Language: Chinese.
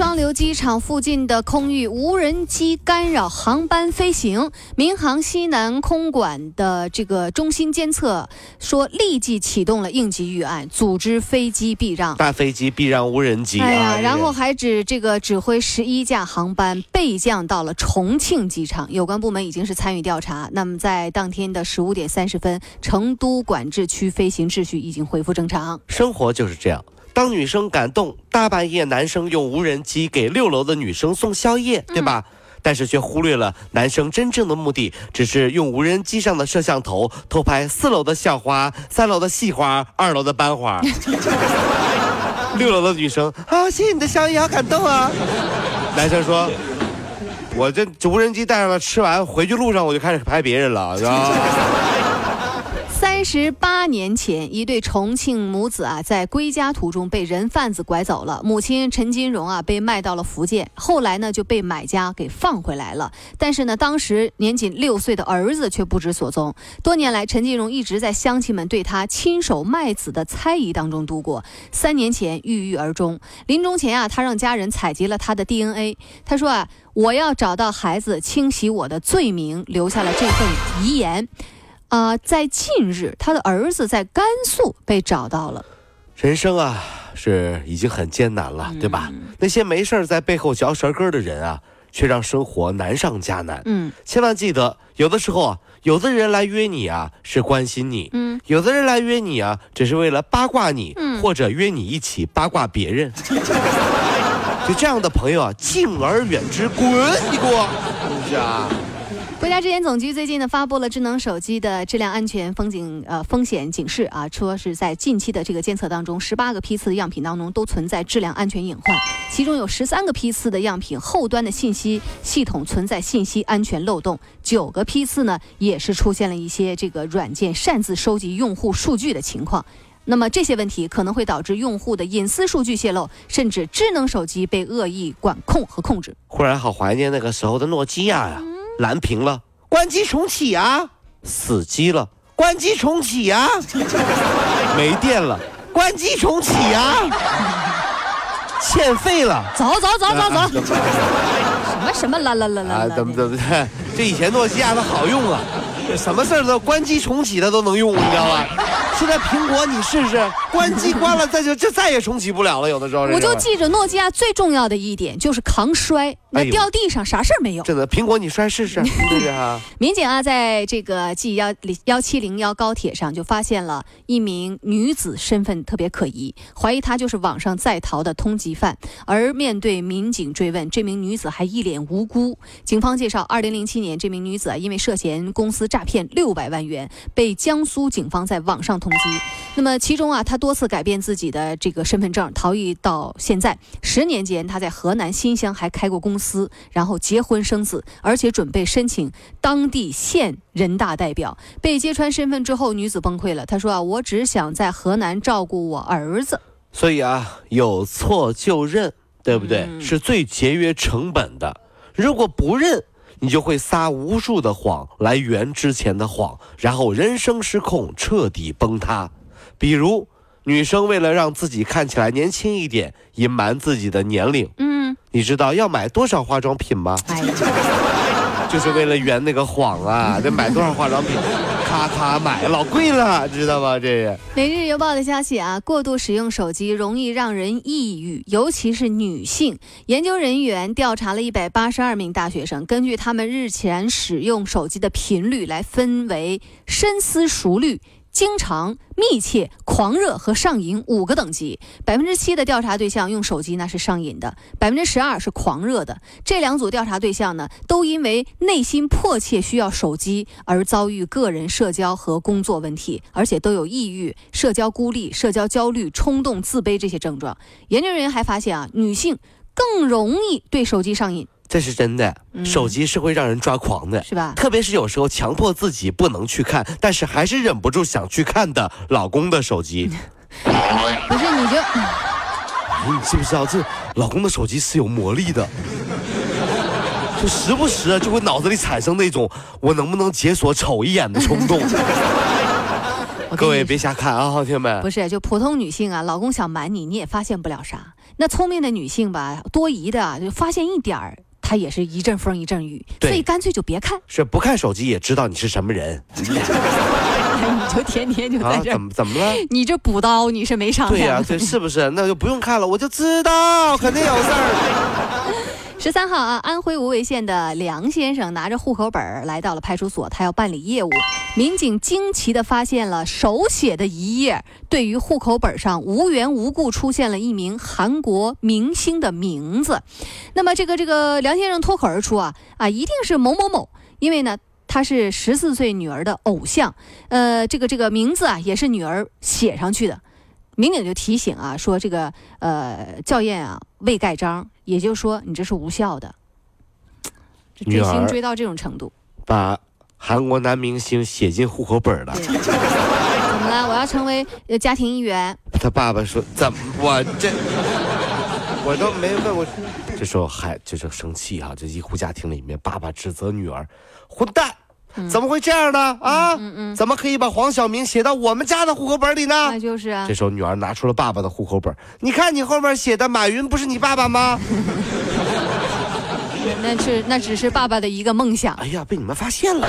双流机场附近的空域无人机干扰航班飞行，民航西南空管的这个中心监测说，立即启动了应急预案，组织飞机避让，大飞机避让无人机。哎呀，然后还指这个指挥十一架航班备降到了重庆机场，有关部门已经是参与调查。那么在当天的十五点三十分，成都管制区飞行秩序已经恢复正常。生活就是这样。当女生感动，大半夜男生用无人机给六楼的女生送宵夜，对吧？但是却忽略了男生真正的目的，只是用无人机上的摄像头偷拍四楼的校花、三楼的系花、二楼的班花。六楼的女生啊，谢谢你的宵夜，好感动啊！男生说：“我这无人机带上了，吃完回去路上我就开始拍别人了，是吧？”三十八年前，一对重庆母子啊，在归家途中被人贩子拐走了。母亲陈金荣啊，被卖到了福建，后来呢就被买家给放回来了。但是呢，当时年仅六岁的儿子却不知所踪。多年来，陈金荣一直在乡亲们对他亲手卖子的猜疑当中度过。三年前郁郁而终，临终前啊，他让家人采集了他的 DNA。他说啊，我要找到孩子，清洗我的罪名，留下了这份遗言。啊，在近日，他的儿子在甘肃被找到了。人生啊，是已经很艰难了，对吧？那些没事在背后嚼舌根的人啊，却让生活难上加难。嗯，千万记得，有的时候啊，有的人来约你啊，是关心你；嗯，有的人来约你啊，只是为了八卦你，或者约你一起八卦别人。就这样的朋友啊，敬而远之，滚你给我！是啊。国家质检总局最近呢发布了智能手机的质量安全风景呃风险警示啊，说是在近期的这个监测当中，十八个批次的样品当中都存在质量安全隐患，其中有十三个批次的样品后端的信息系统存在信息安全漏洞，九个批次呢也是出现了一些这个软件擅自收集用户数据的情况，那么这些问题可能会导致用户的隐私数据泄露，甚至智能手机被恶意管控和控制。忽然好怀念那个时候的诺基亚呀。蓝屏了，关机重启啊！死机了，关机重启啊！没电了，关机重启啊！欠费了，走走走走走！什么什么啦啦啦啦？怎么怎么的？这以前诺基亚它好用啊，什么事儿都关机重启它都能用，你知道吧？现在苹果你试试，关机关了再就就再也重启不了了，有的时候。我就记着诺基亚最重要的一点就是抗摔。那掉地上啥事儿没有？真的，苹果你摔试试。对呀民警啊，在这个 G 幺幺七零幺高铁上就发现了一名女子，身份特别可疑，怀疑她就是网上在逃的通缉犯。而面对民警追问，这名女子还一脸无辜。警方介绍，二零零七年，这名女子啊，因为涉嫌公司诈骗六百万元，被江苏警方在网上通缉。那么其中啊，她多次改变自己的这个身份证，逃逸到现在十年间，她在河南新乡还开过公。司，然后结婚生子，而且准备申请当地县人大代表。被揭穿身份之后，女子崩溃了。她说：“啊，我只想在河南照顾我儿子。”所以啊，有错就认，对不对？是最节约成本的。如果不认，你就会撒无数的谎来圆之前的谎，然后人生失控，彻底崩塌。比如，女生为了让自己看起来年轻一点，隐瞒自己的年龄。嗯。你知道要买多少化妆品吗？就是为了圆那个谎啊！得买多少化妆品？咔咔买，老贵了，知道吗？这《每日邮报》的消息啊，过度使用手机容易让人抑郁，尤其是女性。研究人员调查了一百八十二名大学生，根据他们日前使用手机的频率来分为深思熟虑。经常、密切、狂热和上瘾五个等级，百分之七的调查对象用手机那是上瘾的，百分之十二是狂热的。这两组调查对象呢，都因为内心迫切需要手机而遭遇个人社交和工作问题，而且都有抑郁、社交孤立、社交焦虑、冲动、自卑这些症状。研究人员还发现啊，女性更容易对手机上瘾。这是真的，手机是会让人抓狂的，是吧？特别是有时候强迫自己不能去看，但是还是忍不住想去看的老公的手机。不是，你就哎，你知不知道这老公的手机是有魔力的？就时不时就会脑子里产生那种我能不能解锁瞅一眼的冲动。各位别瞎看啊，好听们。不是，就普通女性啊，老公想瞒你，你也发现不了啥。那聪明的女性吧，多疑的啊就发现一点儿，她也是一阵风一阵雨，所以干脆就别看，是不看手机也知道你是什么人哎 你就天天就在啊？这儿。怎么怎么了？你这补刀你是没上对呀、量。对，是不是？那就不用看了，我就知道肯定有事儿。十三号啊，安徽无为县的梁先生拿着户口本儿来到了派出所，他要办理业务。民警惊奇地发现了手写的一页，对于户口本上无缘无故出现了一名韩国明星的名字。那么这个这个梁先生脱口而出啊啊，一定是某某某，因为呢。他是十四岁女儿的偶像，呃，这个这个名字啊也是女儿写上去的。民警就提醒啊，说这个呃校验啊未盖章，也就是说你这是无效的。这追星追到这种程度，把韩国男明星写进户口本了。怎么了？我要成为呃家庭一员，他爸爸说：“怎么我这我都没问我。”这时候还就是生气哈、这一户家庭里面，爸爸指责女儿：“混蛋，怎么会这样呢？啊，嗯嗯，怎么可以把黄晓明写到我们家的户口本里呢那？”就是啊这，时候女儿拿出了爸爸的户口本，你看你后面写的马云不是你爸爸吗？那是那只是爸爸的一个梦想。哎呀，被你们发现了。